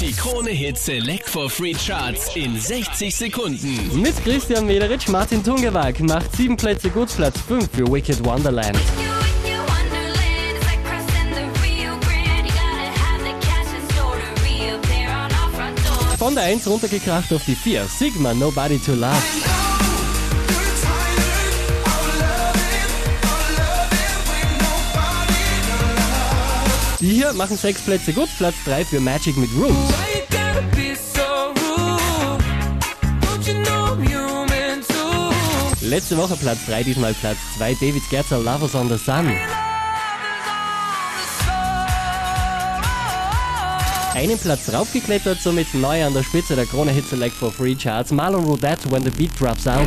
Die Krone Hit Select for Free Charts in 60 Sekunden. Mit Christian Mederitsch, Martin Tungewag macht sieben Plätze gut, Platz 5 für Wicked Wonderland. Von der 1 runtergekracht auf die 4, Sigma Nobody to Love. Die hier machen sechs Plätze gut, Platz 3 für Magic mit Rooms. Letzte Woche Platz 3, diesmal Platz 2, David Gerzer, Lovers on the Sun. Einen Platz raufgeklettert, somit neu an der Spitze der Krone Hit Select for Free Charts, Marlon Rodette, When the Beat Drops Out.